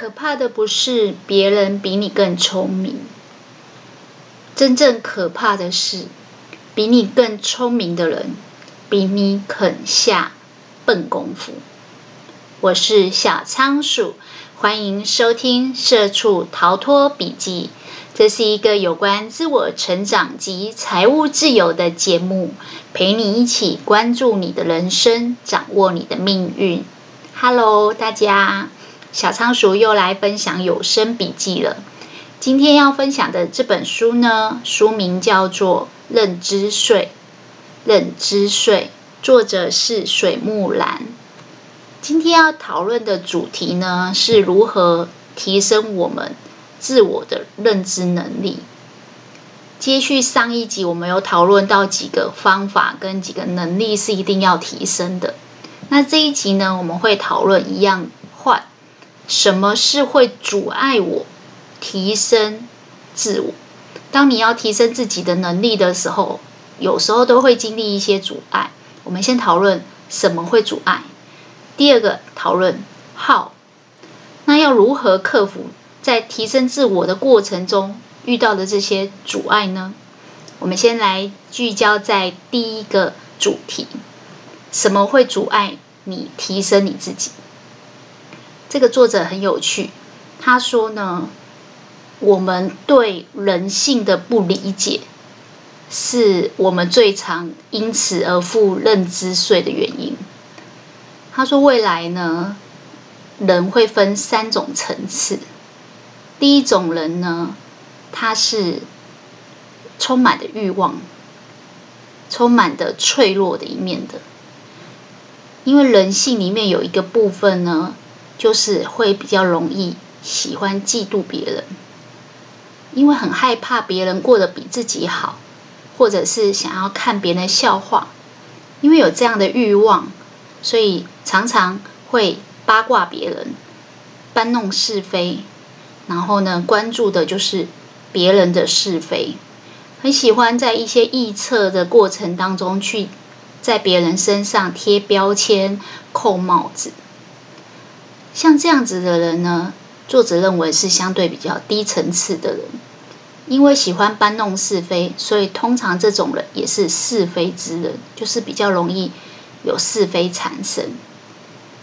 可怕的不是别人比你更聪明，真正可怕的是比你更聪明的人比你肯下笨功夫。我是小仓鼠，欢迎收听《社畜逃脱笔记》。这是一个有关自我成长及财务自由的节目，陪你一起关注你的人生，掌握你的命运。Hello，大家，小仓鼠又来分享有声笔记了。今天要分享的这本书呢，书名叫做《认知税》，认知税，作者是水木兰。今天要讨论的主题呢，是如何提升我们自我的认知能力。接续上一集，我们有讨论到几个方法跟几个能力是一定要提升的。那这一集呢，我们会讨论一样，什么是会阻碍我提升自我？当你要提升自己的能力的时候，有时候都会经历一些阻碍。我们先讨论什么会阻碍。第二个讨论 how，那要如何克服？在提升自我的过程中遇到的这些阻碍呢？我们先来聚焦在第一个主题：什么会阻碍你提升你自己？这个作者很有趣，他说呢，我们对人性的不理解，是我们最常因此而付认知税的原因。他说，未来呢，人会分三种层次。第一种人呢，他是充满的欲望，充满的脆弱的一面的。因为人性里面有一个部分呢，就是会比较容易喜欢嫉妒别人，因为很害怕别人过得比自己好，或者是想要看别人笑话。因为有这样的欲望，所以常常会八卦别人，搬弄是非。然后呢，关注的就是别人的是非，很喜欢在一些臆测的过程当中去在别人身上贴标签、扣帽子。像这样子的人呢，作者认为是相对比较低层次的人，因为喜欢搬弄是非，所以通常这种人也是是非之人，就是比较容易有是非产生。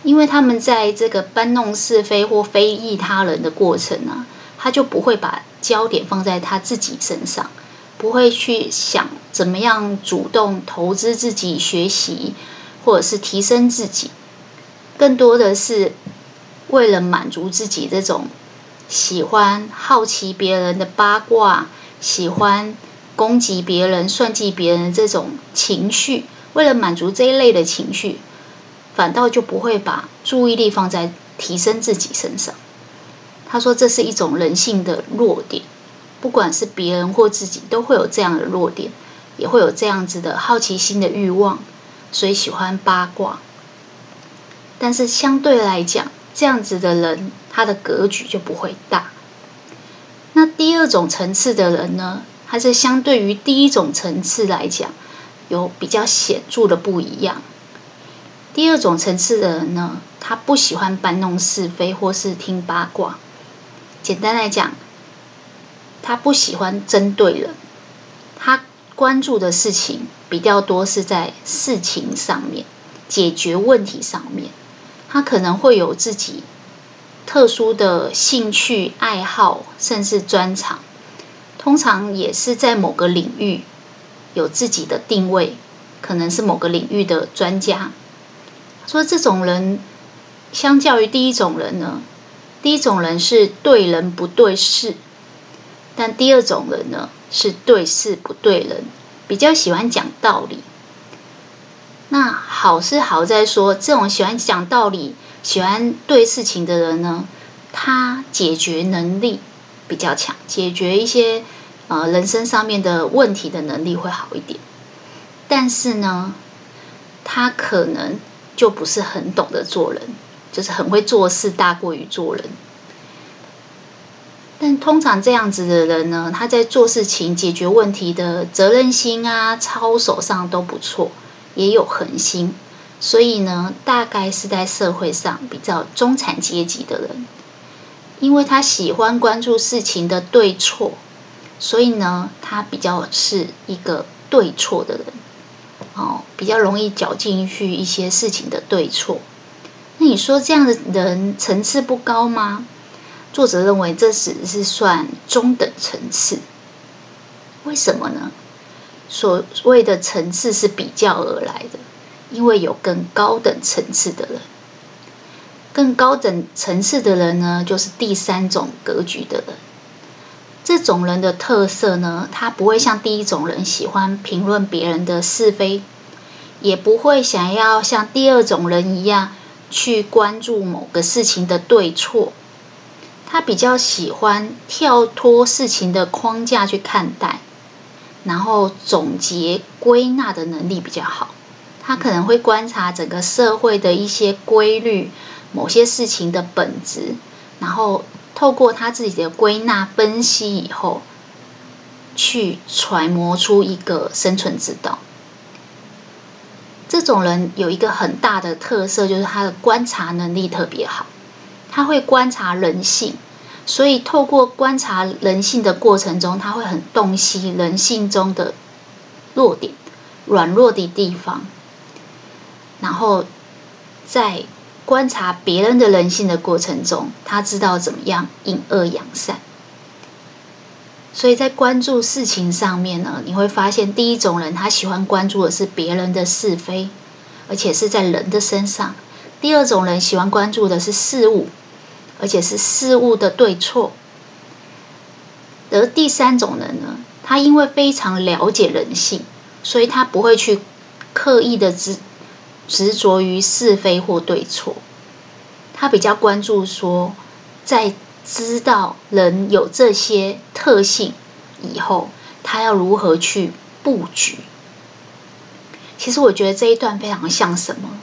因为他们在这个搬弄是非或非议他人的过程呢，他就不会把焦点放在他自己身上，不会去想怎么样主动投资自己学习，或者是提升自己，更多的是为了满足自己这种喜欢好奇别人的八卦，喜欢攻击别人、算计别人的这种情绪，为了满足这一类的情绪。反倒就不会把注意力放在提升自己身上。他说，这是一种人性的弱点，不管是别人或自己，都会有这样的弱点，也会有这样子的好奇心的欲望，所以喜欢八卦。但是相对来讲，这样子的人，他的格局就不会大。那第二种层次的人呢，他是相对于第一种层次来讲，有比较显著的不一样。第二种层次的人呢，他不喜欢搬弄是非或是听八卦。简单来讲，他不喜欢针对人，他关注的事情比较多是在事情上面，解决问题上面。他可能会有自己特殊的兴趣爱好，甚至专长，通常也是在某个领域有自己的定位，可能是某个领域的专家。说这种人，相较于第一种人呢，第一种人是对人不对事，但第二种人呢是对事不对人，比较喜欢讲道理。那好是好在说，这种喜欢讲道理、喜欢对事情的人呢，他解决能力比较强，解决一些呃人生上面的问题的能力会好一点。但是呢，他可能。就不是很懂得做人，就是很会做事大过于做人。但通常这样子的人呢，他在做事情、解决问题的责任心啊、操守上都不错，也有恒心。所以呢，大概是在社会上比较中产阶级的人。因为他喜欢关注事情的对错，所以呢，他比较是一个对错的人，哦，比较容易搅进去一些事情的对错。那你说这样的人层次不高吗？作者认为这只是算中等层次。为什么呢？所谓的层次是比较而来的，因为有更高等层次的人。更高等层次的人呢，就是第三种格局的人。这种人的特色呢，他不会像第一种人喜欢评论别人的是非，也不会想要像第二种人一样去关注某个事情的对错。他比较喜欢跳脱事情的框架去看待，然后总结归纳的能力比较好。他可能会观察整个社会的一些规律。某些事情的本质，然后透过他自己的归纳分析以后，去揣摩出一个生存之道。这种人有一个很大的特色，就是他的观察能力特别好。他会观察人性，所以透过观察人性的过程中，他会很洞悉人性中的弱点、软弱的地方，然后在。观察别人的人性的过程中，他知道怎么样隐恶扬善。所以在关注事情上面呢，你会发现第一种人他喜欢关注的是别人的是非，而且是在人的身上；第二种人喜欢关注的是事物，而且是事物的对错。而第三种人呢，他因为非常了解人性，所以他不会去刻意的执。执着于是非或对错，他比较关注说，在知道人有这些特性以后，他要如何去布局。其实我觉得这一段非常像什么？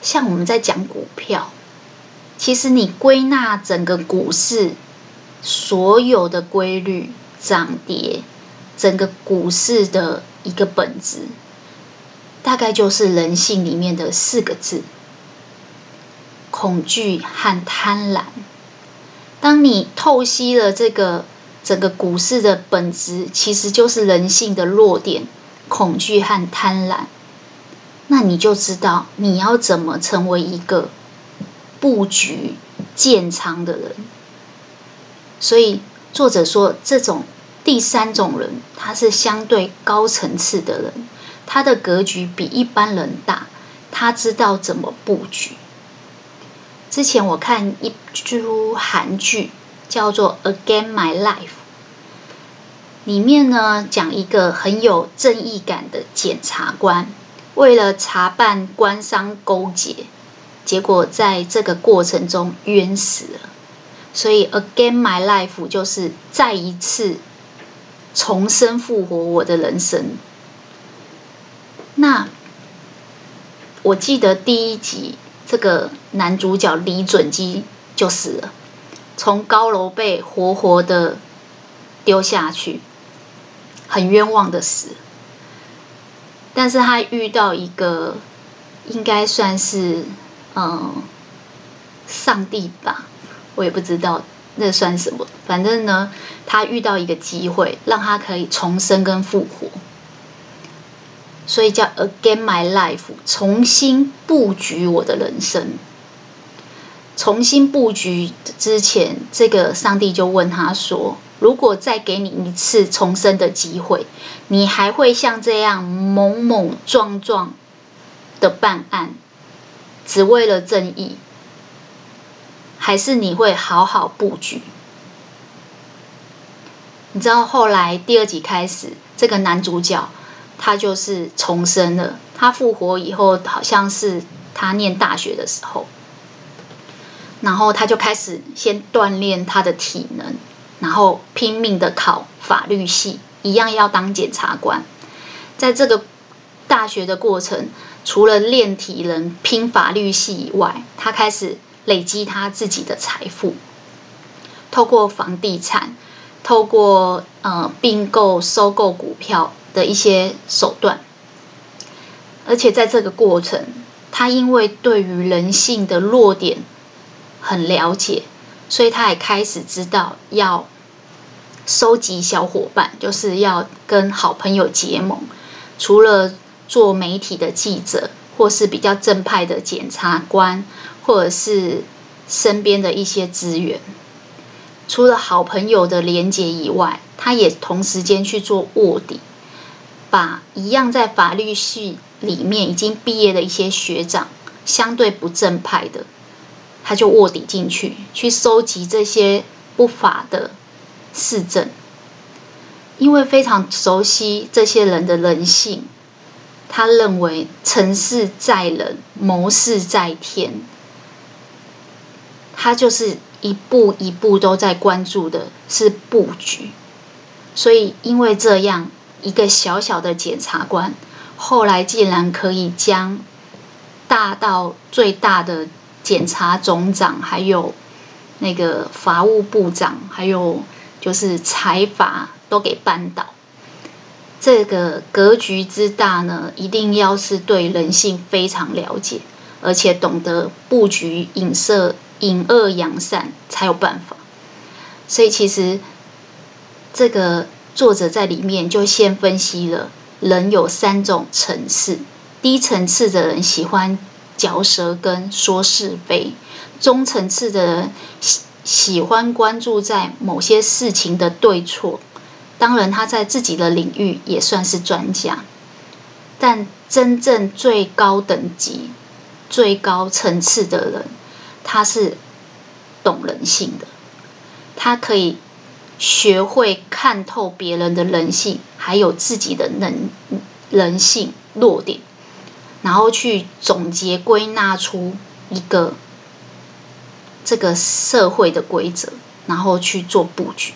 像我们在讲股票，其实你归纳整个股市所有的规律、涨跌，整个股市的一个本质。大概就是人性里面的四个字：恐惧和贪婪。当你透析了这个整个股市的本质，其实就是人性的弱点——恐惧和贪婪。那你就知道你要怎么成为一个布局建仓的人。所以作者说，这种第三种人，他是相对高层次的人。他的格局比一般人大，他知道怎么布局。之前我看一出韩剧，叫做《Again My Life》，里面呢讲一个很有正义感的检察官，为了查办官商勾结，结果在这个过程中冤死了。所以《Again My Life》就是再一次重生复活我的人生。那我记得第一集，这个男主角李准基就死了，从高楼被活活的丢下去，很冤枉的死。但是他遇到一个，应该算是嗯，上帝吧，我也不知道那算什么。反正呢，他遇到一个机会，让他可以重生跟复活。所以叫 Again My Life，重新布局我的人生。重新布局之前，这个上帝就问他说：“如果再给你一次重生的机会，你还会像这样莽莽撞撞的办案，只为了正义，还是你会好好布局？”你知道后来第二集开始，这个男主角。他就是重生了。他复活以后，好像是他念大学的时候，然后他就开始先锻炼他的体能，然后拼命的考法律系，一样要当检察官。在这个大学的过程，除了练体能、拼法律系以外，他开始累积他自己的财富，透过房地产，透过呃并购、收购股票。的一些手段，而且在这个过程，他因为对于人性的弱点很了解，所以他也开始知道要收集小伙伴，就是要跟好朋友结盟。除了做媒体的记者，或是比较正派的检察官，或者是身边的一些资源，除了好朋友的连结以外，他也同时间去做卧底，把一样在法律系里面已经毕业的一些学长，相对不正派的，他就卧底进去，去收集这些不法的事证，因为非常熟悉这些人的人性。他认为成事在人，谋事在天。他就是一步一步都在关注的是布局，所以因为这样一个小小的检察官，后来竟然可以将大到最大的检察总长，还有那个法务部长，还有就是财阀都给扳倒。这个格局之大呢，一定要是对人性非常了解，而且懂得布局、隐射、隐恶扬善才有办法。所以其实这个作者在里面就先分析了人有三种层次：低层次的人喜欢嚼舌根、说是非；中层次的人喜喜欢关注在某些事情的对错。当然，他在自己的领域也算是专家，但真正最高等级、最高层次的人，他是懂人性的，他可以学会看透别人的人性，还有自己的能人性弱点，然后去总结归纳出一个这个社会的规则，然后去做布局。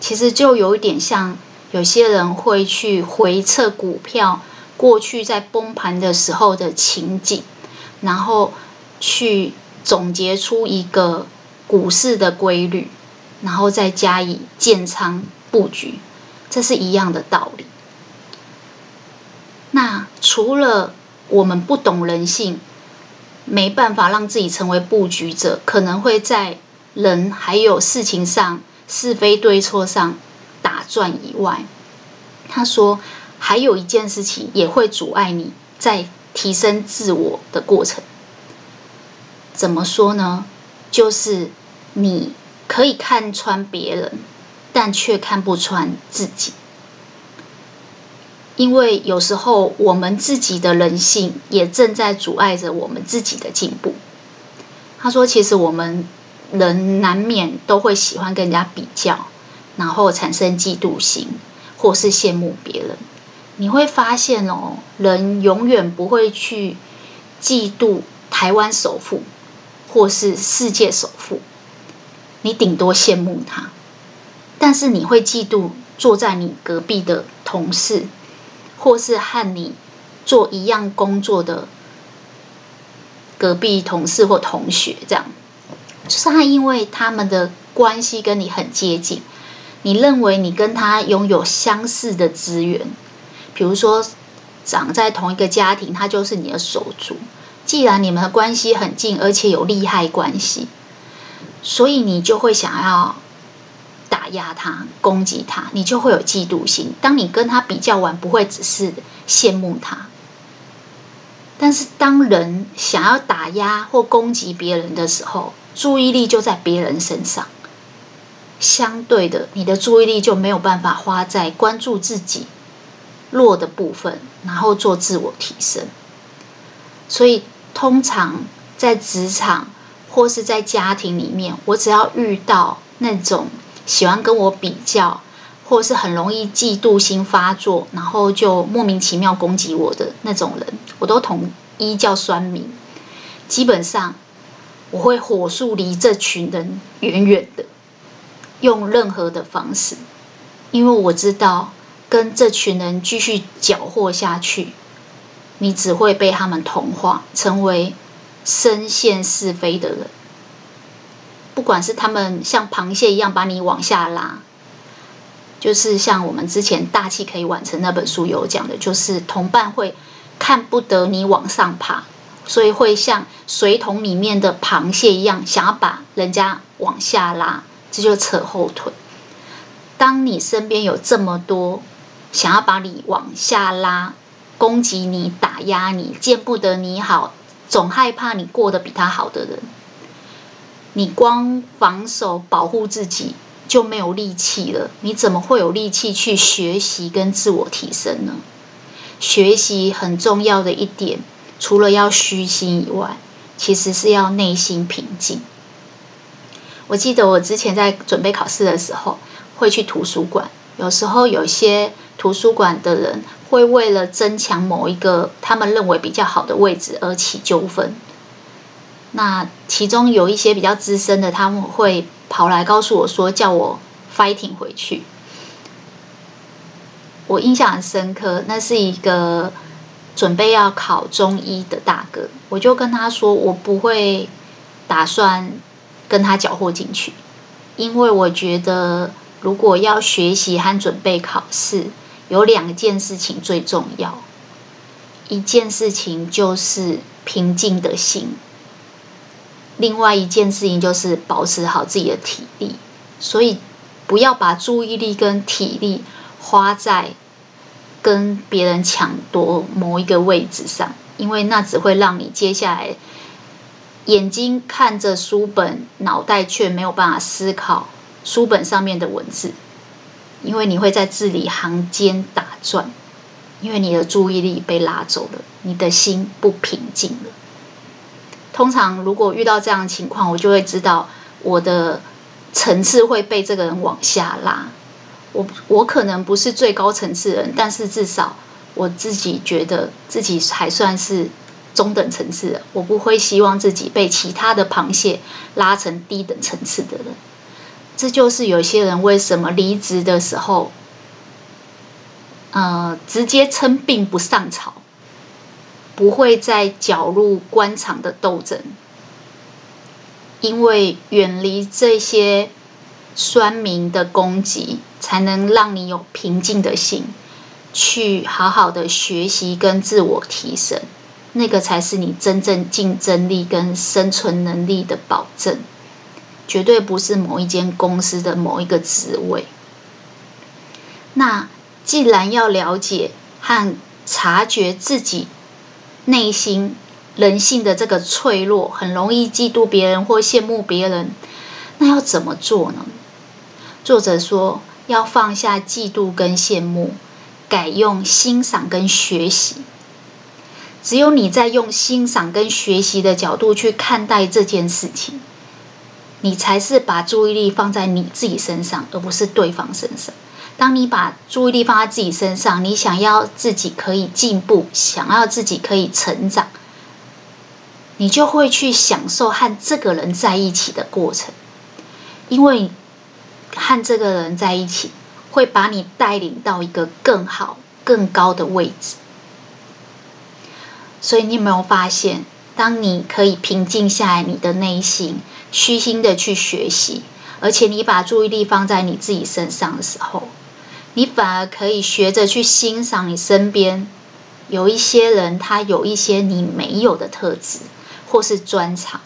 其实就有一点像，有些人会去回测股票过去在崩盘的时候的情景，然后去总结出一个股市的规律，然后再加以建仓布局，这是一样的道理。那除了我们不懂人性，没办法让自己成为布局者，可能会在人还有事情上。是非对错上打转以外，他说还有一件事情也会阻碍你在提升自我的过程。怎么说呢？就是你可以看穿别人，但却看不穿自己。因为有时候我们自己的人性也正在阻碍着我们自己的进步。他说，其实我们。人难免都会喜欢跟人家比较，然后产生嫉妒心，或是羡慕别人。你会发现哦，人永远不会去嫉妒台湾首富，或是世界首富。你顶多羡慕他，但是你会嫉妒坐在你隔壁的同事，或是和你做一样工作的隔壁同事或同学这样。就是他，因为他们的关系跟你很接近，你认为你跟他拥有相似的资源，比如说长在同一个家庭，他就是你的手足。既然你们的关系很近，而且有利害关系，所以你就会想要打压他、攻击他，你就会有嫉妒心。当你跟他比较完，不会只是羡慕他，但是当人想要打压或攻击别人的时候，注意力就在别人身上，相对的，你的注意力就没有办法花在关注自己弱的部分，然后做自我提升。所以，通常在职场或是在家庭里面，我只要遇到那种喜欢跟我比较，或是很容易嫉妒心发作，然后就莫名其妙攻击我的那种人，我都统一叫酸民。基本上。我会火速离这群人远远的，用任何的方式，因为我知道跟这群人继续搅和下去，你只会被他们同化，成为深陷是非的人。不管是他们像螃蟹一样把你往下拉，就是像我们之前《大器可以晚成》那本书有讲的，就是同伴会看不得你往上爬，所以会像水桶里面的螃蟹一样，想要把人家往下拉，这就扯后腿。当你身边有这么多想要把你往下拉、攻击你、打压你、见不得你好、总害怕你过得比他好的人，你光防守保护自己就没有力气了。你怎么会有力气去学习跟自我提升呢？学习很重要的一点，除了要虚心以外，其实是要内心平静。我记得我之前在准备考试的时候，会去图书馆。有时候有些图书馆的人会为了争抢某一个他们认为比较好的位置而起纠纷。那其中有一些比较资深的，他们会跑来告诉我说，叫我 fighting 回去。我印象很深刻，那是一个准备要考中医的大哥，我就跟他说，我不会打算跟他搅和进去，因为我觉得如果要学习和准备考试，有两件事情最重要，一件事情就是平静的心，另外一件事情就是保持好自己的体力，所以不要把注意力跟体力花在跟别人抢夺某一个位置上，因为那只会让你接下来眼睛看着书本，脑袋却没有办法思考书本上面的文字，因为你会在字里行间打转，因为你的注意力被拉走了，你的心不平静了。通常如果遇到这样的情况，我就会知道我的层次会被这个人往下拉。我我可能不是最高层次人，但是至少我自己觉得自己还算是中等层次的。我不会希望自己被其他的螃蟹拉成低等层次的人。这就是有些人为什么离职的时候，呃，直接称病不上朝，不会再搅入官场的斗争，因为远离这些。酸民的攻击，才能让你有平静的心，去好好的学习跟自我提升，那个才是你真正竞争力跟生存能力的保证，绝对不是某一间公司的某一个职位。那既然要了解和察觉自己内心人性的这个脆弱，很容易嫉妒别人或羡慕别人，那要怎么做呢？作者说：“要放下嫉妒跟羡慕，改用欣赏跟学习。只有你在用欣赏跟学习的角度去看待这件事情，你才是把注意力放在你自己身上，而不是对方身上。当你把注意力放在自己身上，你想要自己可以进步，想要自己可以成长，你就会去享受和这个人在一起的过程，因为。”和这个人在一起，会把你带领到一个更好、更高的位置。所以，你有没有发现，当你可以平静下来，你的内心虚心的去学习，而且你把注意力放在你自己身上的时候，你反而可以学着去欣赏你身边有一些人，他有一些你没有的特质或是专长。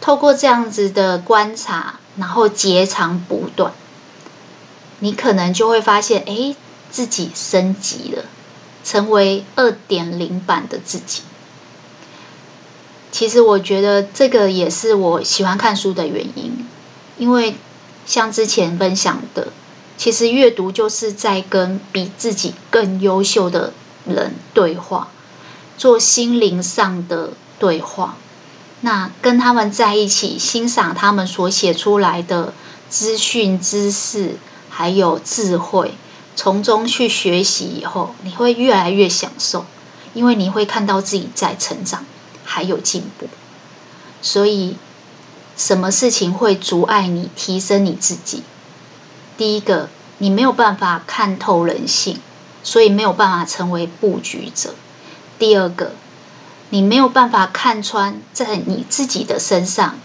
透过这样子的观察。然后截长补短，你可能就会发现，哎，自己升级了，成为二点零版的自己。其实我觉得这个也是我喜欢看书的原因，因为像之前分享的，其实阅读就是在跟比自己更优秀的人对话，做心灵上的对话。那跟他们在一起，欣赏他们所写出来的资讯、知识，还有智慧，从中去学习以后，你会越来越享受，因为你会看到自己在成长，还有进步。所以，什么事情会阻碍你提升你自己？第一个，你没有办法看透人性，所以没有办法成为布局者。第二个。你没有办法看穿在你自己的身上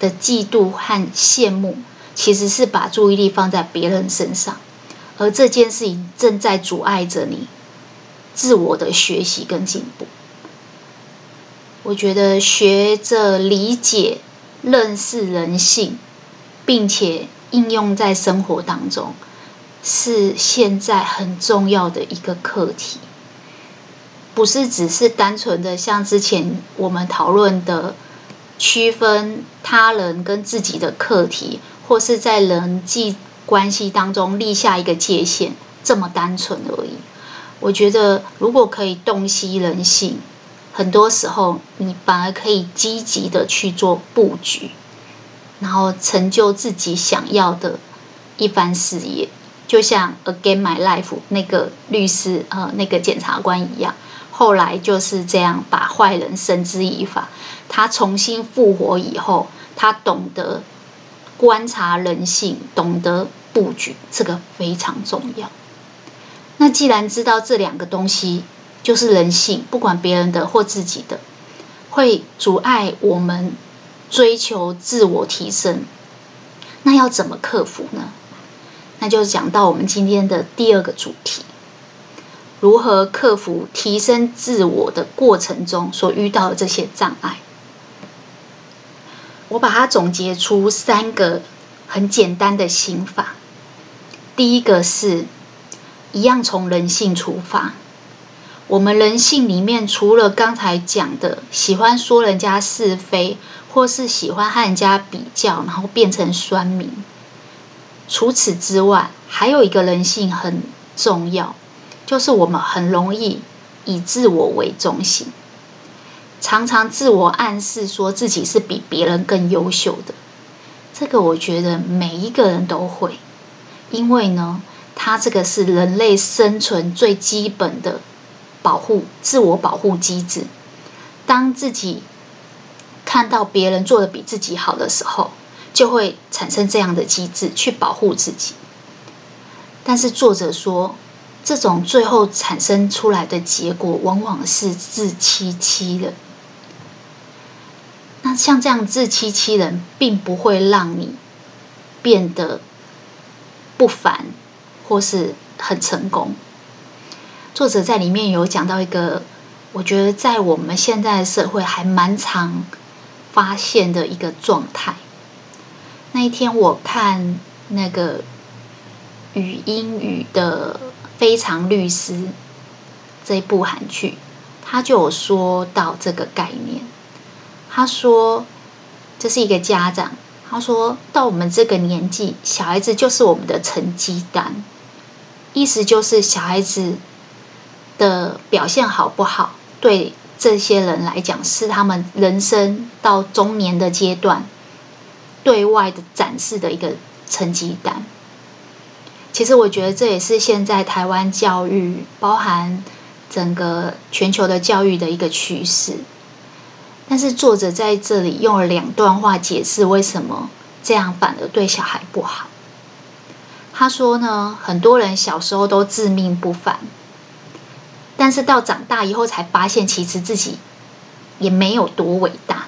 的嫉妒和羡慕，其实是把注意力放在别人身上，而这件事情正在阻碍着你自我的学习跟进步。我觉得学着理解、认识人性，并且应用在生活当中，是现在很重要的一个课题。不是只是单纯的像之前我们讨论的区分他人跟自己的课题，或是在人际关系当中立下一个界限，这么单纯而已。我觉得如果可以洞悉人性，很多时候你反而可以积极的去做布局，然后成就自己想要的一番事业。就像《Again My Life》那个律师呃那个检察官一样。后来就是这样，把坏人绳之以法。他重新复活以后，他懂得观察人性，懂得布局，这个非常重要。那既然知道这两个东西就是人性，不管别人的或自己的，会阻碍我们追求自我提升，那要怎么克服呢？那就讲到我们今天的第二个主题。如何克服提升自我的过程中所遇到的这些障碍？我把它总结出三个很简单的心法。第一个是，一样从人性出发。我们人性里面，除了刚才讲的喜欢说人家是非，或是喜欢和人家比较，然后变成酸民。除此之外，还有一个人性很重要。就是我们很容易以自我为中心，常常自我暗示说自己是比别人更优秀的。这个我觉得每一个人都会，因为呢，它这个是人类生存最基本的保护、自我保护机制。当自己看到别人做的比自己好的时候，就会产生这样的机制去保护自己。但是作者说，这种最后产生出来的结果，往往是自欺欺人。那像这样自欺欺人，并不会让你变得不凡或是很成功。作者在里面有讲到一个，我觉得在我们现在的社会还蛮常发现的一个状态。那一天我看那个语英语的。非常律师这一部韩剧，他就有说到这个概念。他说，这是一个家长，他说到我们这个年纪，小孩子就是我们的成绩单，意思就是小孩子的表现好不好，对这些人来讲，是他们人生到中年的阶段对外的展示的一个成绩单。其实我觉得这也是现在台湾教育，包含整个全球的教育的一个趋势。但是作者在这里用了两段话解释为什么这样反而对小孩不好。他说呢，很多人小时候都自命不凡，但是到长大以后才发现，其实自己也没有多伟大，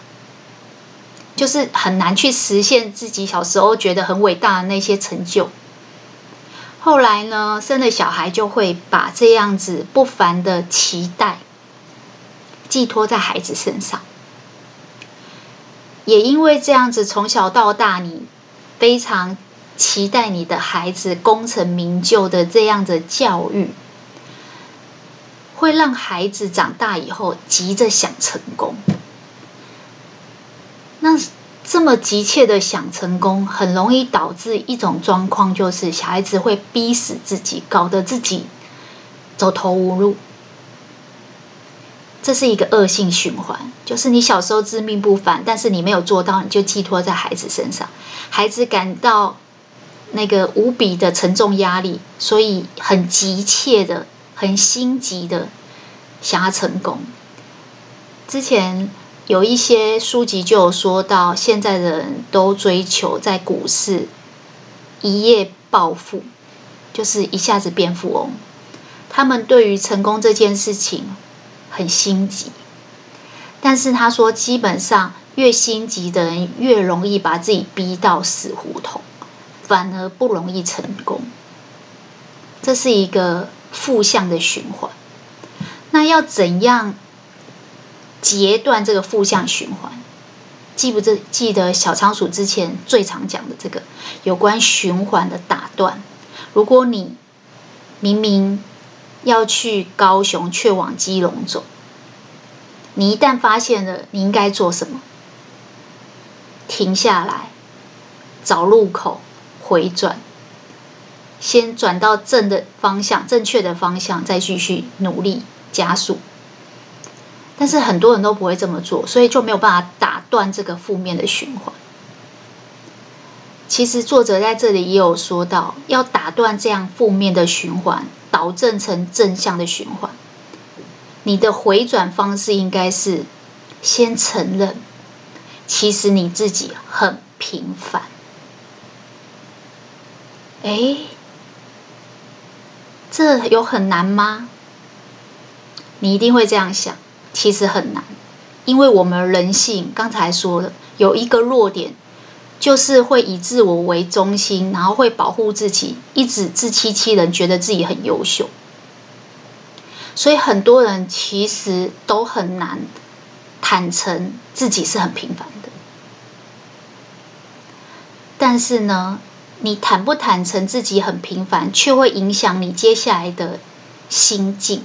就是很难去实现自己小时候觉得很伟大的那些成就。后来呢，生了小孩就会把这样子不凡的期待寄托在孩子身上，也因为这样子，从小到大，你非常期待你的孩子功成名就的这样的教育，会让孩子长大以后急着想成功。那。这么急切的想成功，很容易导致一种状况，就是小孩子会逼死自己，搞得自己走投无路。这是一个恶性循环，就是你小时候自命不凡，但是你没有做到，你就寄托在孩子身上，孩子感到那个无比的沉重压力，所以很急切的、很心急的想要成功。之前。有一些书籍就有说到，现在的人都追求在股市一夜暴富，就是一下子变富翁。他们对于成功这件事情很心急，但是他说，基本上越心急的人越容易把自己逼到死胡同，反而不容易成功。这是一个负向的循环。那要怎样？截断这个负向循环。记不记得小仓鼠之前最常讲的这个有关循环的打断？如果你明明要去高雄，却往基隆走，你一旦发现了，你应该做什么？停下来，找路口，回转，先转到正的方向，正确的方向，再继续努力加速。但是很多人都不会这么做，所以就没有办法打断这个负面的循环。其实作者在这里也有说到，要打断这样负面的循环，导正成正向的循环。你的回转方式应该是先承认，其实你自己很平凡。诶，这有很难吗？你一定会这样想。其实很难，因为我们人性刚才说了，有一个弱点，就是会以自我为中心，然后会保护自己，一直自欺欺人，觉得自己很优秀。所以很多人其实都很难坦诚自己是很平凡的。但是呢，你坦不坦诚自己很平凡，却会影响你接下来的心境。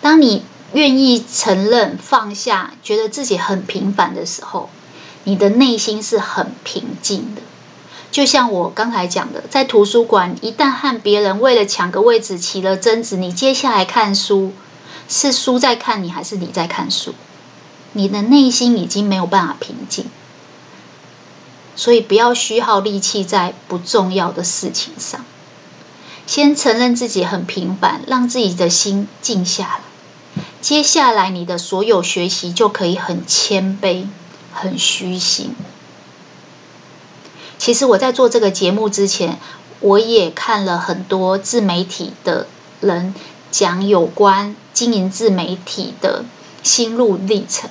当你愿意承认、放下，觉得自己很平凡的时候，你的内心是很平静的。就像我刚才讲的，在图书馆，一旦和别人为了抢个位置起了争执，你接下来看书，是书在看你，还是你在看书？你的内心已经没有办法平静，所以不要虚耗力气在不重要的事情上。先承认自己很平凡，让自己的心静下来。接下来，你的所有学习就可以很谦卑、很虚心。其实我在做这个节目之前，我也看了很多自媒体的人讲有关经营自媒体的心路历程。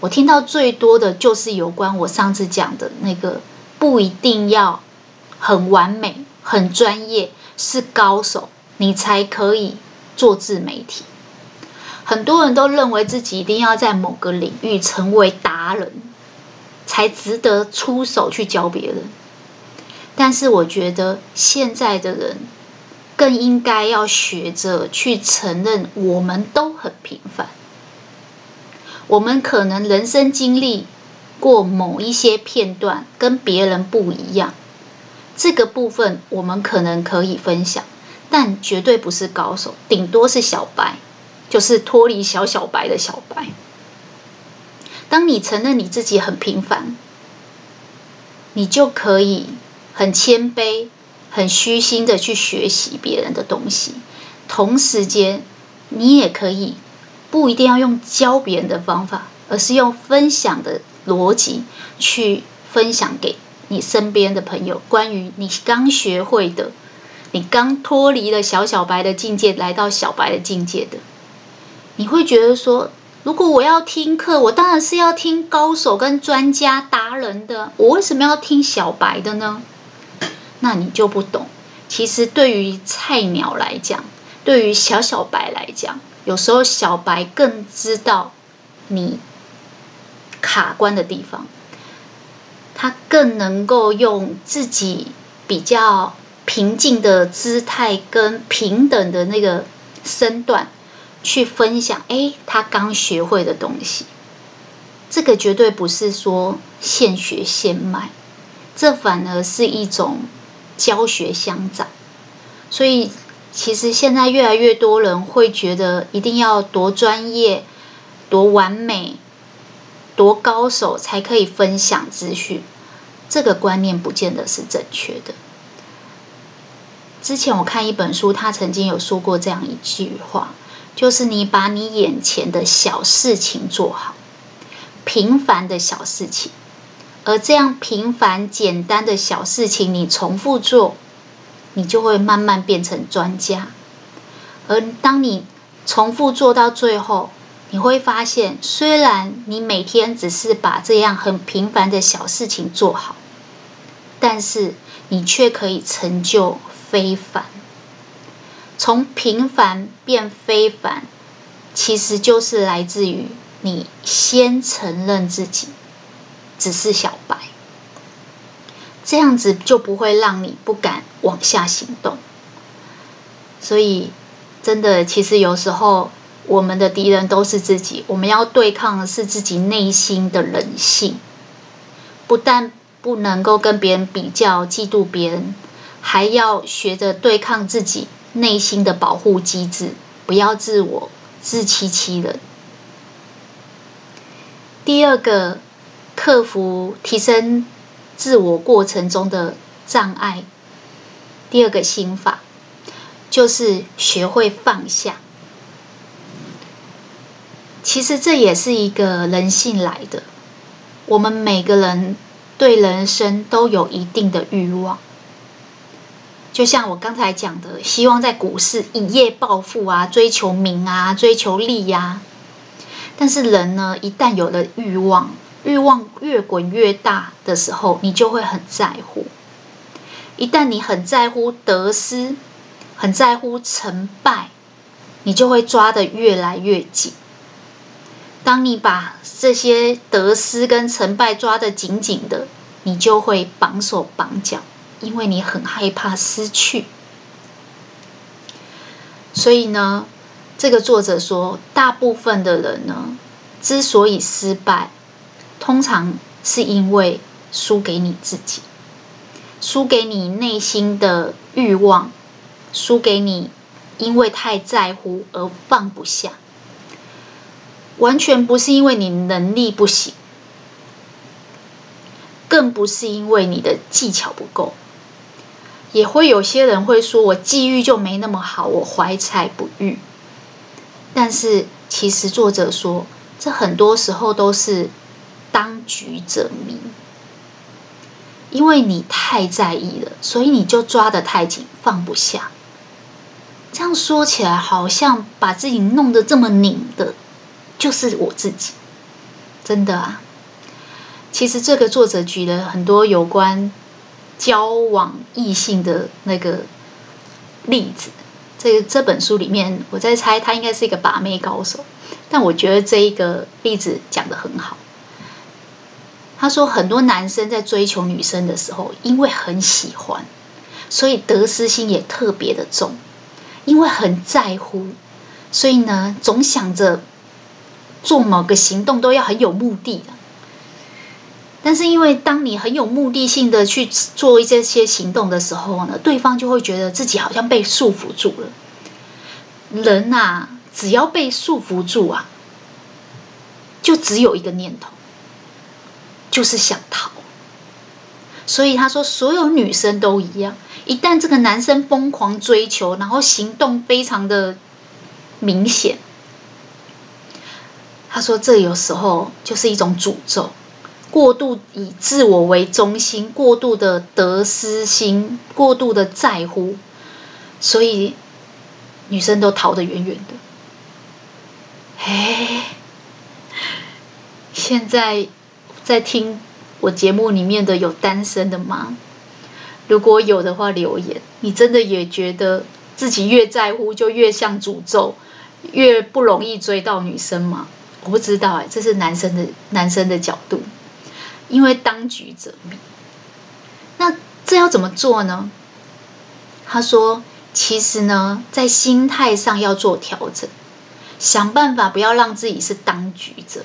我听到最多的就是有关我上次讲的那个，不一定要很完美、很专业，是高手，你才可以做自媒体。很多人都认为自己一定要在某个领域成为达人，才值得出手去教别人。但是我觉得现在的人更应该要学着去承认，我们都很平凡。我们可能人生经历过某一些片段跟别人不一样，这个部分我们可能可以分享，但绝对不是高手，顶多是小白。就是脱离小小白的小白。当你承认你自己很平凡，你就可以很谦卑、很虚心的去学习别人的东西。同时间，你也可以不一定要用教别人的方法，而是用分享的逻辑去分享给你身边的朋友，关于你刚学会的，你刚脱离了小小白的境界，来到小白的境界的。你会觉得说，如果我要听课，我当然是要听高手跟专家达人的，我为什么要听小白的呢？那你就不懂。其实对于菜鸟来讲，对于小小白来讲，有时候小白更知道你卡关的地方，他更能够用自己比较平静的姿态跟平等的那个身段。去分享，哎，他刚学会的东西，这个绝对不是说现学现卖，这反而是一种教学相长。所以，其实现在越来越多人会觉得，一定要多专业、多完美、多高手才可以分享资讯，这个观念不见得是正确的。之前我看一本书，他曾经有说过这样一句话。就是你把你眼前的小事情做好，平凡的小事情，而这样平凡简单的小事情，你重复做，你就会慢慢变成专家。而当你重复做到最后，你会发现，虽然你每天只是把这样很平凡的小事情做好，但是你却可以成就非凡。从平凡变非凡，其实就是来自于你先承认自己只是小白，这样子就不会让你不敢往下行动。所以，真的，其实有时候我们的敌人都是自己，我们要对抗的是自己内心的人性。不但不能够跟别人比较、嫉妒别人，还要学着对抗自己内心的保护机制，不要自我自欺欺人。第二个，克服提升自我过程中的障碍。第二个心法。就是学会放下，其实这也是一个人性来的。我们每个人对人生都有一定的欲望，就像我刚才讲的，希望在股市一夜暴富啊，追求名啊，追求利呀。但是人呢，一旦有了欲望，欲望越滚越大的时候，你就会很在乎。一旦你很在乎得失。很在乎成败，你就会抓得越来越紧。当你把这些得失跟成败抓得紧紧的，你就会绑手绑脚，因为你很害怕失去。所以呢，这个作者说，大部分的人呢，之所以失败，通常是因为输给你自己，输给你内心的欲望。输给你，因为太在乎而放不下，完全不是因为你能力不行，更不是因为你的技巧不够。也会有些人会说，我际遇就没那么好，我怀才不遇。但是其实作者说，这很多时候都是当局者迷，因为你太在意了，所以你就抓得太紧，放不下。这样说起来，好像把自己弄得这么拧的，就是我自己，真的啊。其实这个作者举了很多有关交往异性的那个例子。这个这本书里面，我在猜他应该是一个把妹高手，但我觉得这一个例子讲的很好。他说，很多男生在追求女生的时候，因为很喜欢，所以得失心也特别的重。因为很在乎，所以呢，总想着做某个行动都要很有目的的。但是，因为当你很有目的性的去做这些行动的时候呢，对方就会觉得自己好像被束缚住了。人呐，只要被束缚住啊，就只有一个念头，就是想逃。所以他说，所有女生都一样。一旦这个男生疯狂追求，然后行动非常的明显，他说这有时候就是一种诅咒。过度以自我为中心，过度的得失心，过度的在乎，所以女生都逃得远远的。哎，现在在听我节目里面的有单身的吗？如果有的话，留言。你真的也觉得自己越在乎，就越像诅咒，越不容易追到女生吗？我不知道哎，这是男生的男生的角度，因为当局者迷。那这要怎么做呢？他说，其实呢，在心态上要做调整，想办法不要让自己是当局者。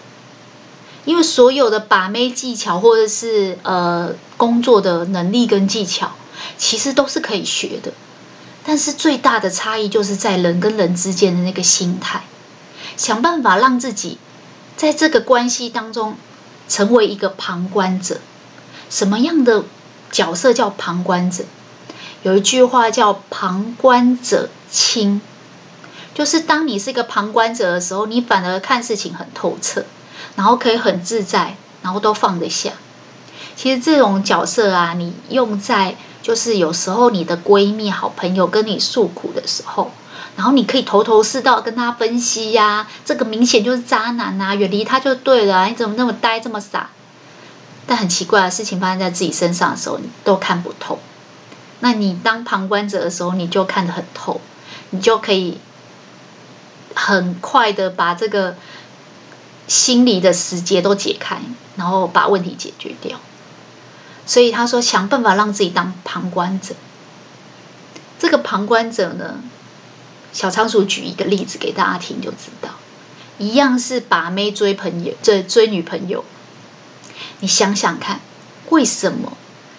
因为所有的把妹技巧，或者是呃工作的能力跟技巧，其实都是可以学的。但是最大的差异就是在人跟人之间的那个心态，想办法让自己在这个关系当中成为一个旁观者。什么样的角色叫旁观者？有一句话叫“旁观者清”，就是当你是一个旁观者的时候，你反而看事情很透彻。然后可以很自在，然后都放得下。其实这种角色啊，你用在就是有时候你的闺蜜、好朋友跟你诉苦的时候，然后你可以头头是道跟他分析呀、啊，这个明显就是渣男啊，远离他就对了。你怎么那么呆，这么傻？但很奇怪的事情发生在自己身上的时候，你都看不透。那你当旁观者的时候，你就看得很透，你就可以很快的把这个。心里的死结都解开，然后把问题解决掉。所以他说，想办法让自己当旁观者。这个旁观者呢，小仓鼠举一个例子给大家听就知道，一样是把妹追朋友，追追女朋友。你想想看，为什么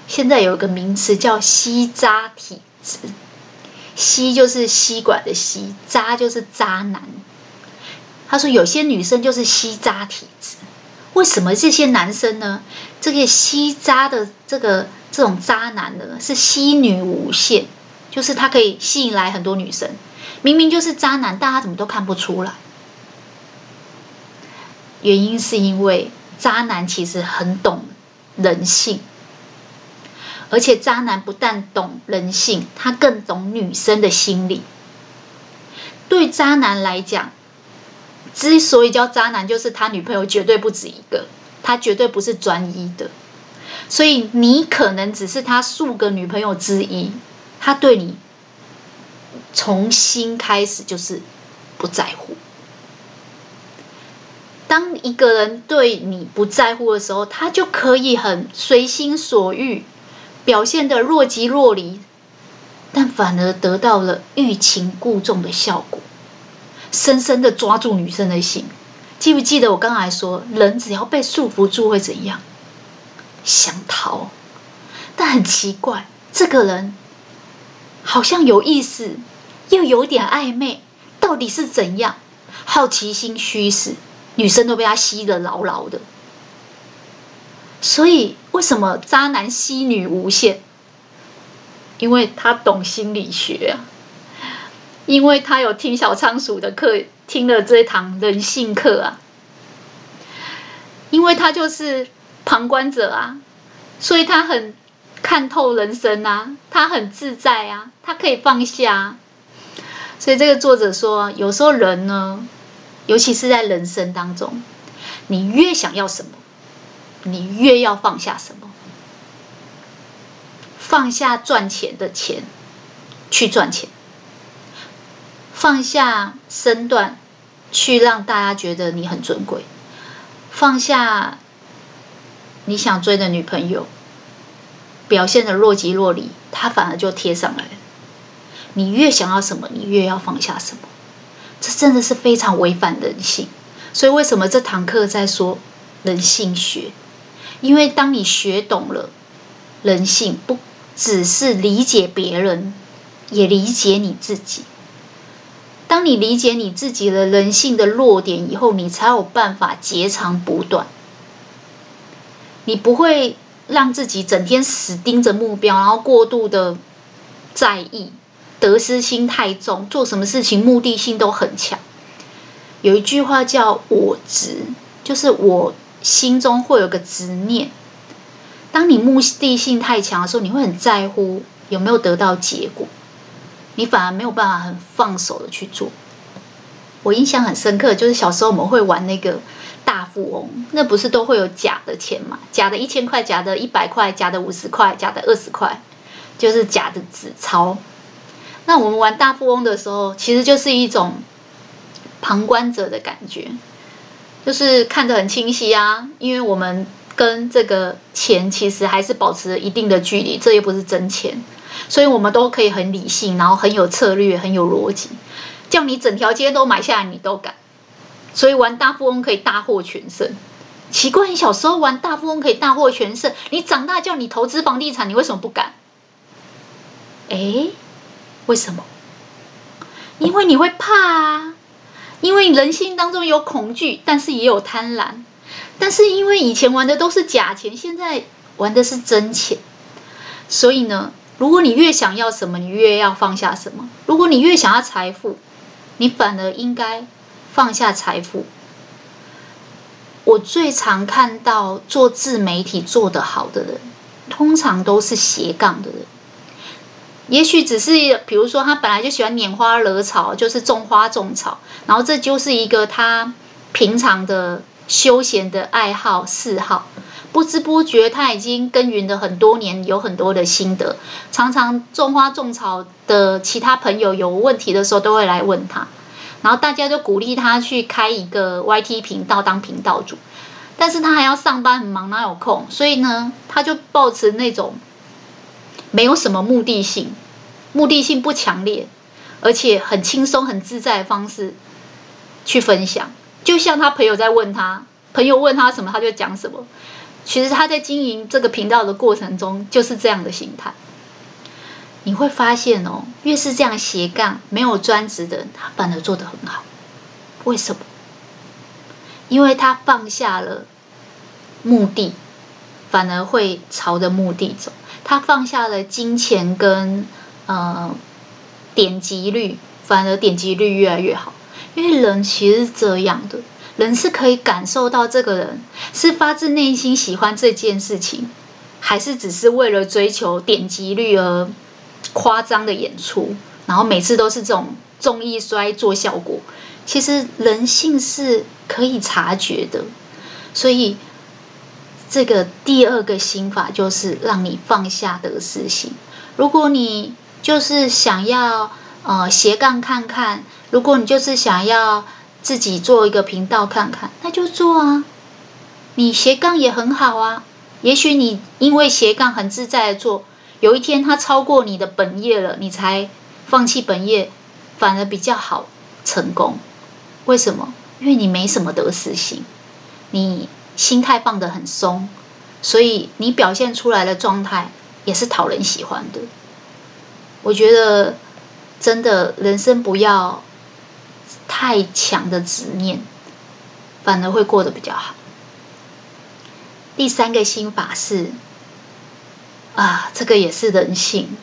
现在有一个名词叫吸渣体质？吸就是吸管的吸，渣就是渣男。他说有些女生就是吸渣体质，为什么这些男生呢？这个吸渣的这个这种渣男呢，是吸女无限，就是他可以吸引来很多女生，明明就是渣男，但他怎么都看不出来。原因是因为渣男其实很懂人性，而且渣男不但懂人性，他更懂女生的心理。对渣男来讲，之所以叫渣男，就是他女朋友绝对不止一个，他绝对不是专一的，所以你可能只是他数个女朋友之一，他对你从心开始就是不在乎。当一个人对你不在乎的时候，他就可以很随心所欲，表现得若即若离，但反而得到了欲擒故纵的效果。深深的抓住女生的心，记不记得我刚才说，人只要被束缚住会怎样？想逃，但很奇怪，这个人好像有意思，又有点暧昧，到底是怎样？好奇心驱使，女生都被他吸得牢牢的。所以，为什么渣男吸女无限？因为他懂心理学。因为他有听小仓鼠的课，听了这一堂人性课啊。因为他就是旁观者啊，所以他很看透人生啊，他很自在啊，他可以放下。所以这个作者说，有时候人呢，尤其是在人生当中，你越想要什么，你越要放下什么，放下赚钱的钱，去赚钱。放下身段，去让大家觉得你很尊贵；放下你想追的女朋友，表现的若即若离，他反而就贴上来。你越想要什么，你越要放下什么，这真的是非常违反人性。所以为什么这堂课在说人性学？因为当你学懂了人性，不只是理解别人，也理解你自己。当你理解你自己的人性的弱点以后，你才有办法截长补短。你不会让自己整天死盯着目标，然后过度的在意，得失心太重，做什么事情目的性都很强。有一句话叫“我执”，就是我心中会有个执念。当你目的性太强的时候，你会很在乎有没有得到结果。你反而没有办法很放手的去做。我印象很深刻，就是小时候我们会玩那个大富翁，那不是都会有假的钱嘛？假的一千块，假的一百块，假的五十块，假的二十块，就是假的纸钞。那我们玩大富翁的时候，其实就是一种旁观者的感觉，就是看得很清晰啊，因为我们跟这个钱其实还是保持了一定的距离，这又不是真钱。所以我们都可以很理性，然后很有策略，很有逻辑，叫你整条街都买下来，你都敢。所以玩大富翁可以大获全胜。奇怪，你小时候玩大富翁可以大获全胜，你长大叫你投资房地产，你为什么不敢？诶，为什么？因为你会怕啊，因为人性当中有恐惧，但是也有贪婪。但是因为以前玩的都是假钱，现在玩的是真钱，所以呢，如果你越想要什么，你越要放下什么。如果你越想要财富，你反而应该放下财富。我最常看到做自媒体做得好的人，通常都是斜杠的人。也许只是，比如说他本来就喜欢拈花惹草，就是种花种草，然后这就是一个他平常的休闲的爱好嗜好。不知不觉，他已经耕耘了很多年，有很多的心得。常常种花种草的其他朋友有问题的时候，都会来问他。然后大家就鼓励他去开一个 YT 频道当频道主，但是他还要上班很忙，哪有空？所以呢，他就抱持那种没有什么目的性、目的性不强烈，而且很轻松、很自在的方式去分享。就像他朋友在问他，朋友问他什么，他就讲什么。其实他在经营这个频道的过程中，就是这样的心态。你会发现哦，越是这样斜杠没有专职的人，他反而做得很好。为什么？因为他放下了目的，反而会朝着目的走。他放下了金钱跟呃点击率，反而点击率越来越好。因为人其实是这样的，人是可以感受到这个人是发自内心喜欢这件事情，还是只是为了追求点击率而。夸张的演出，然后每次都是这种综艺摔做效果。其实人性是可以察觉的，所以这个第二个心法就是让你放下得失心。如果你就是想要呃斜杠看看，如果你就是想要自己做一个频道看看，那就做啊。你斜杠也很好啊，也许你因为斜杠很自在的做。有一天，他超过你的本业了，你才放弃本业，反而比较好成功。为什么？因为你没什么得失心，你心态放得很松，所以你表现出来的状态也是讨人喜欢的。我觉得，真的人生不要太强的执念，反而会过得比较好。第三个心法是。啊，这个也是人性。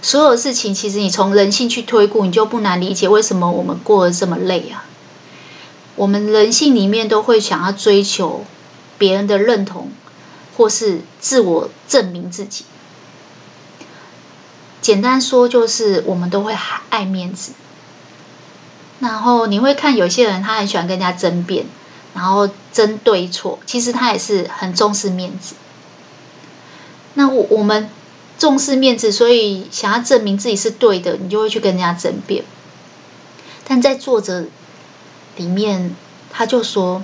所有事情，其实你从人性去推估，你就不难理解为什么我们过得这么累啊。我们人性里面都会想要追求别人的认同，或是自我证明自己。简单说，就是我们都会爱面子。然后你会看有些人，他很喜欢跟人家争辩，然后争对错，其实他也是很重视面子。那我我们重视面子，所以想要证明自己是对的，你就会去跟人家争辩。但在作者里面，他就说，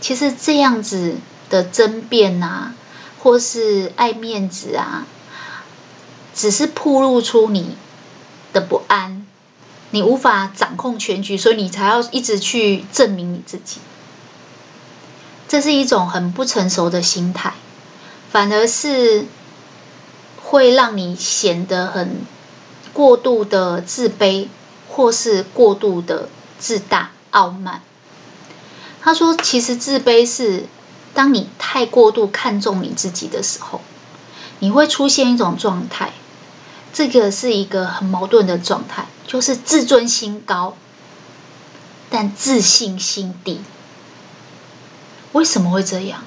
其实这样子的争辩啊，或是爱面子啊，只是暴露出你的不安，你无法掌控全局，所以你才要一直去证明你自己。这是一种很不成熟的心态。反而是会让你显得很过度的自卑，或是过度的自大、傲慢。他说：“其实自卑是当你太过度看重你自己的时候，你会出现一种状态。这个是一个很矛盾的状态，就是自尊心高，但自信心低。为什么会这样？”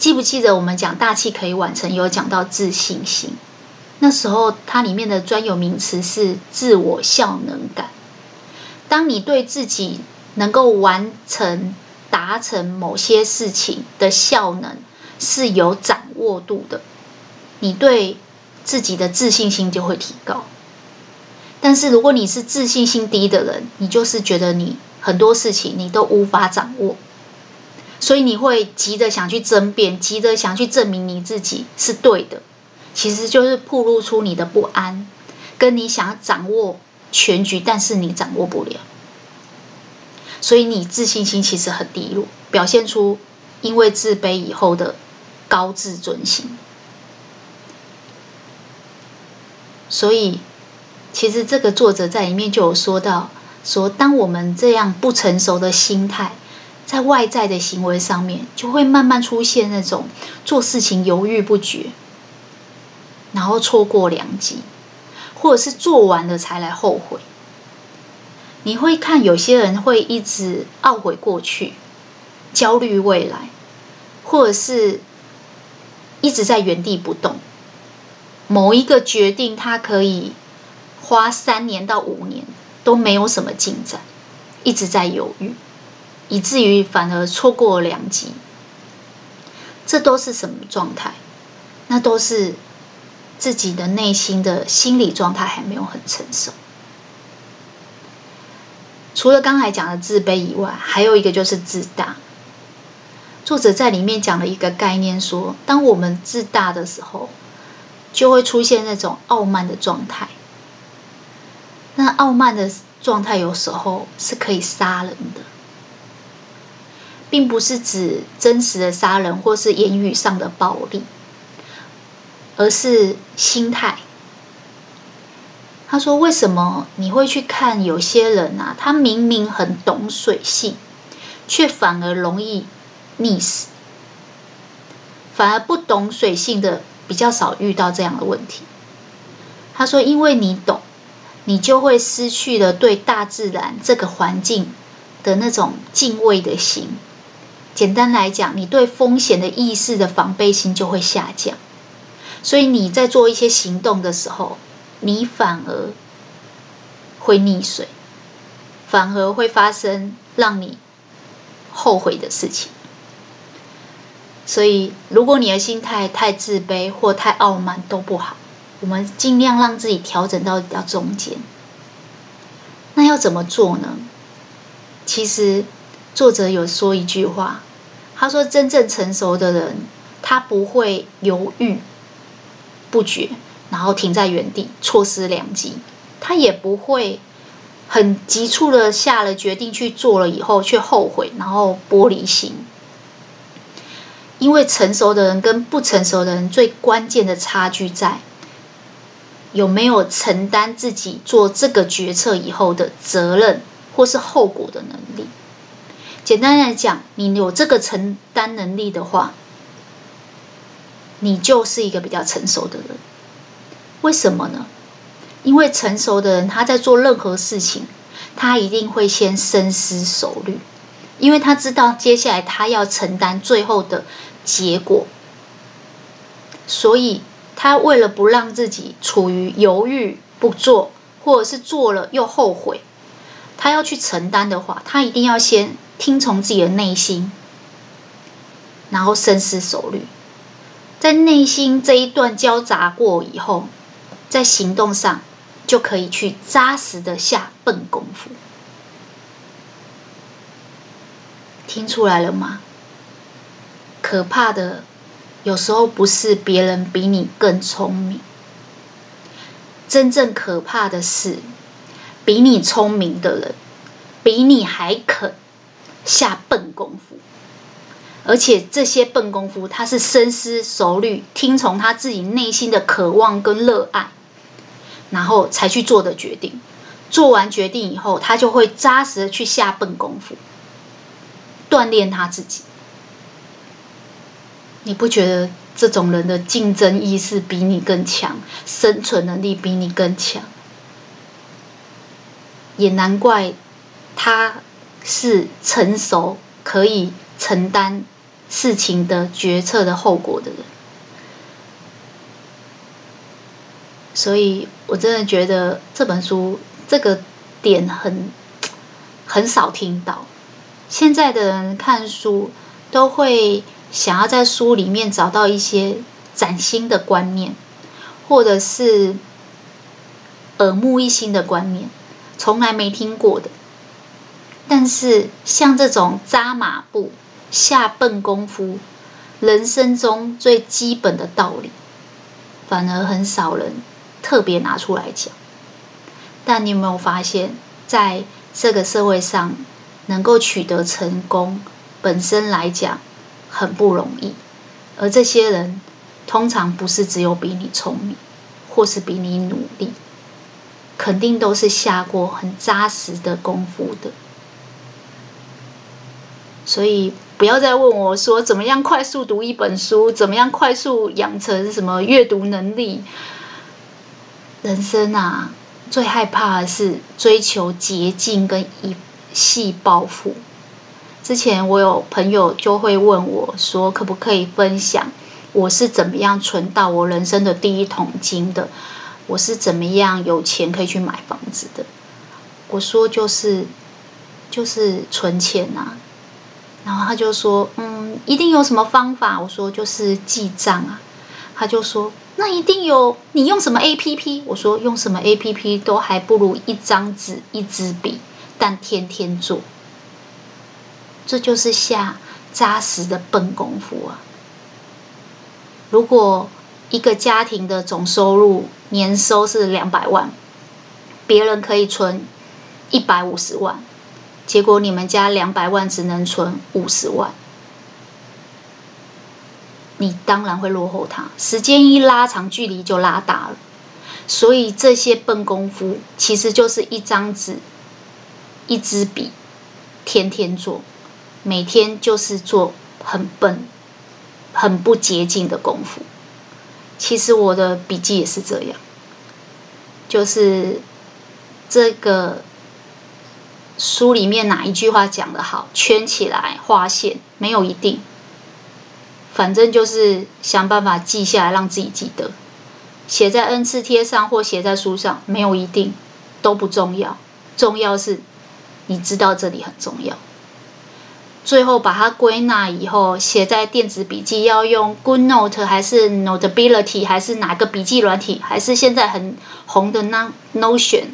记不记得我们讲大器可以晚成，有讲到自信心？那时候它里面的专有名词是自我效能感。当你对自己能够完成、达成某些事情的效能是有掌握度的，你对自己的自信心就会提高。但是如果你是自信心低的人，你就是觉得你很多事情你都无法掌握。所以你会急着想去争辩，急着想去证明你自己是对的，其实就是暴露出你的不安，跟你想要掌握全局，但是你掌握不了。所以你自信心其实很低落，表现出因为自卑以后的高自尊心。所以，其实这个作者在里面就有说到，说当我们这样不成熟的心态。在外在的行为上面，就会慢慢出现那种做事情犹豫不决，然后错过良机，或者是做完了才来后悔。你会看有些人会一直懊悔过去，焦虑未来，或者是一直在原地不动。某一个决定，他可以花三年到五年都没有什么进展，一直在犹豫。以至于反而错过了良机，这都是什么状态？那都是自己的内心的心理状态还没有很成熟。除了刚才讲的自卑以外，还有一个就是自大。作者在里面讲了一个概念，说当我们自大的时候，就会出现那种傲慢的状态。那傲慢的状态有时候是可以杀人的，并不是指真实的杀人或是言语上的暴力，而是心态。他说：“为什么你会去看有些人啊？他明明很懂水性，却反而容易溺死。反而不懂水性的比较少遇到这样的问题。”他说：“因为你懂，你就会失去了对大自然这个环境的那种敬畏的心。简单来讲，你对风险的意识的防备心就会下降。所以你在做一些行动的时候。”你反而会溺水，反而会发生让你后悔的事情。所以，如果你的心态太自卑或太傲慢都不好，我们尽量让自己调整到比较中间。那要怎么做呢？其实，作者有说一句话，他说：“真正成熟的人，他不会犹豫不决。”然后停在原地，错失良机。他也不会很急促的下了决定去做了以后却后悔，然后玻璃心。因为成熟的人跟不成熟的人最关键的差距在有没有承担自己做这个决策以后的责任或是后果的能力。简单来讲，你有这个承担能力的话，你就是一个比较成熟的人。为什么呢？因为成熟的人，他在做任何事情，他一定会先深思熟虑，因为他知道接下来他要承担最后的结果，所以他为了不让自己处于犹豫不做，或者是做了又后悔，他要去承担的话，他一定要先听从自己的内心，然后深思熟虑，在内心这一段交杂过以后。在行动上就可以去扎实的下笨功夫，听出来了吗？可怕的有时候不是别人比你更聪明，真正可怕的是比你聪明的人比你还肯下笨功夫，而且这些笨功夫他是深思熟虑，听从他自己内心的渴望跟热爱。然后才去做的决定，做完决定以后，他就会扎实的去下笨功夫，锻炼他自己。你不觉得这种人的竞争意识比你更强，生存能力比你更强？也难怪他是成熟，可以承担事情的决策的后果的人。所以我真的觉得这本书这个点很很少听到。现在的人看书都会想要在书里面找到一些崭新的观念，或者是耳目一新的观念，从来没听过的。但是像这种扎马步、下笨功夫，人生中最基本的道理，反而很少人。特别拿出来讲，但你有没有发现，在这个社会上，能够取得成功，本身来讲很不容易。而这些人，通常不是只有比你聪明，或是比你努力，肯定都是下过很扎实的功夫的。所以，不要再问我说，怎么样快速读一本书，怎么样快速养成什么阅读能力。人生啊，最害怕的是追求捷径跟一系暴富。之前我有朋友就会问我说，可不可以分享我是怎么样存到我人生的第一桶金的？我是怎么样有钱可以去买房子的？我说就是就是存钱啊。然后他就说，嗯，一定有什么方法？我说就是记账啊。他就说。那一定有，你用什么 APP？我说用什么 APP 都还不如一张纸、一支笔，但天天做，这就是下扎实的笨功夫啊！如果一个家庭的总收入年收是两百万，别人可以存一百五十万，结果你们家两百万只能存五十万，你当然会落后他。时间一拉长，距离就拉大了。所以这些笨功夫，其实就是一张纸、一支笔，天天做，每天就是做很笨、很不洁净的功夫。其实我的笔记也是这样，就是这个书里面哪一句话讲的好，圈起来划线，没有一定，反正就是想办法记下来，让自己记得。写在 N 次贴上或写在书上，没有一定，都不重要。重要是，你知道这里很重要。最后把它归纳以后，写在电子笔记要用 GoodNote 还是 Notability 还是哪个笔记软体，还是现在很红的那 Notion，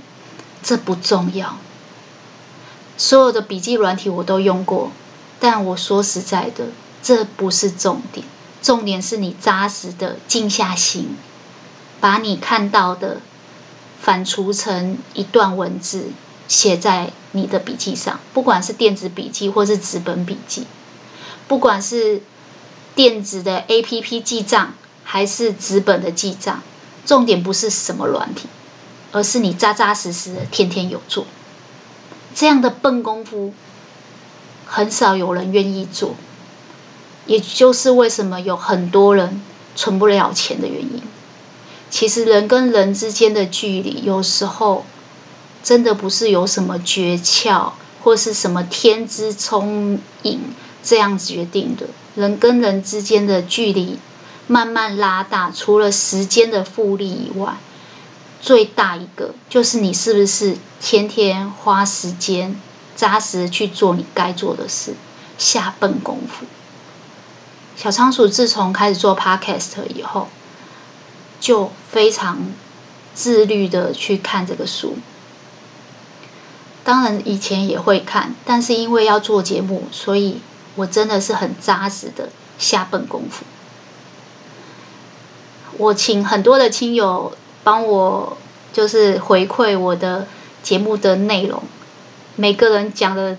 这不重要。所有的笔记软体我都用过，但我说实在的，这不是重点。重点是你扎实的静下心。把你看到的反刍成一段文字，写在你的笔记上，不管是电子笔记或是纸本笔记，不管是电子的 APP 记账还是纸本的记账，重点不是什么软体，而是你扎扎实实的天天有做。这样的笨功夫，很少有人愿意做，也就是为什么有很多人存不了钱的原因。其实人跟人之间的距离，有时候真的不是有什么诀窍或是什么天资聪颖这样决定的。人跟人之间的距离慢慢拉大，除了时间的复利以外，最大一个就是你是不是天天花时间扎实去做你该做的事，下笨功夫。小仓鼠自从开始做 Podcast 以后。就非常自律的去看这个书，当然以前也会看，但是因为要做节目，所以我真的是很扎实的下笨功夫。我请很多的亲友帮我，就是回馈我的节目的内容，每个人讲的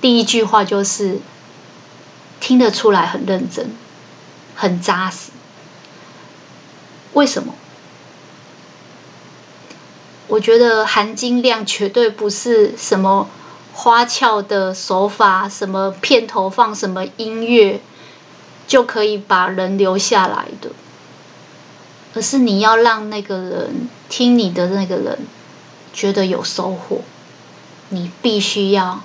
第一句话就是听得出来很认真，很扎实。为什么？我觉得含金量绝对不是什么花俏的手法，什么片头放什么音乐就可以把人留下来的，而是你要让那个人听你的那个人觉得有收获，你必须要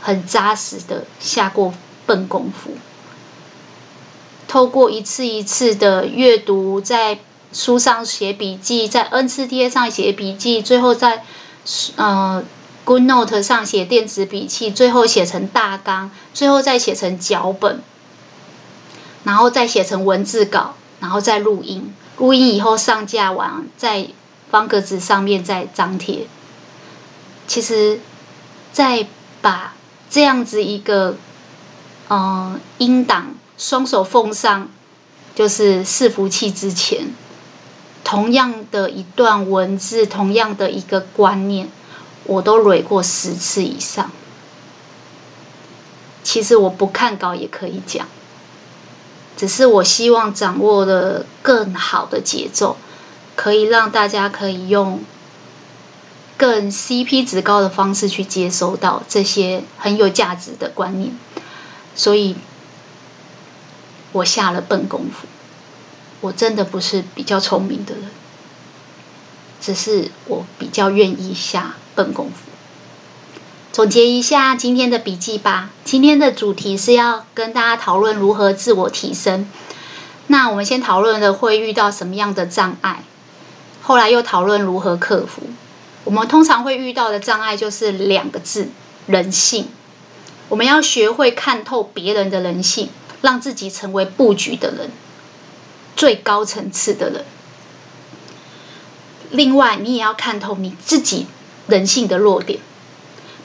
很扎实的下过笨功夫，透过一次一次的阅读，在书上写笔记，在 N 次贴上写笔记，最后在呃 GoodNote 上写电子笔记，最后写成大纲，最后再写成脚本，然后再写成文字稿，然后再录音。录音以后上架完，在方格子上面再张贴。其实，在把这样子一个呃音档双手奉上，就是伺服器之前。同样的一段文字，同样的一个观念，我都捋过十次以上。其实我不看稿也可以讲，只是我希望掌握了更好的节奏，可以让大家可以用更 CP 值高的方式去接收到这些很有价值的观念。所以，我下了笨功夫。我真的不是比较聪明的人，只是我比较愿意下笨功夫。总结一下今天的笔记吧。今天的主题是要跟大家讨论如何自我提升。那我们先讨论了会遇到什么样的障碍，后来又讨论如何克服。我们通常会遇到的障碍就是两个字：人性。我们要学会看透别人的人性，让自己成为布局的人。最高层次的人。另外，你也要看透你自己人性的弱点，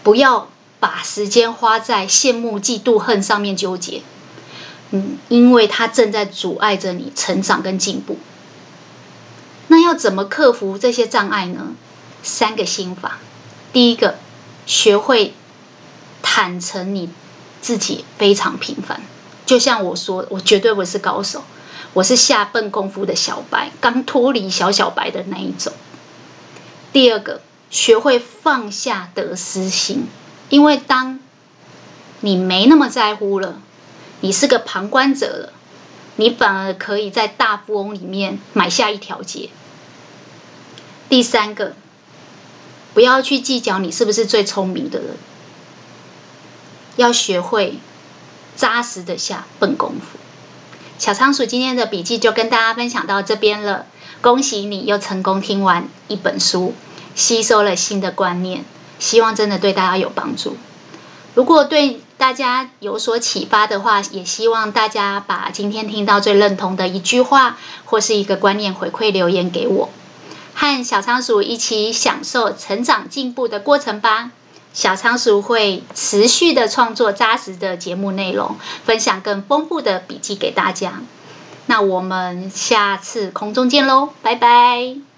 不要把时间花在羡慕、嫉妒、恨上面纠结。嗯，因为它正在阻碍着你成长跟进步。那要怎么克服这些障碍呢？三个心法。第一个，学会坦诚你自己非常平凡。就像我说，我绝对不是高手，我是下笨功夫的小白，刚脱离小小白的那一种。第二个，学会放下得失心，因为当你没那么在乎了。你是个旁观者了，你反而可以在大富翁里面买下一条街。第三个，不要去计较你是不是最聪明的人，要学会扎实的下笨功夫。小仓鼠今天的笔记就跟大家分享到这边了，恭喜你又成功听完一本书，吸收了新的观念，希望真的对大家有帮助。如果对大家有所启发的话，也希望大家把今天听到最认同的一句话或是一个观念回馈留言给我，和小仓鼠一起享受成长进步的过程吧。小仓鼠会持续的创作扎实的节目内容，分享更丰富的笔记给大家。那我们下次空中见喽，拜拜。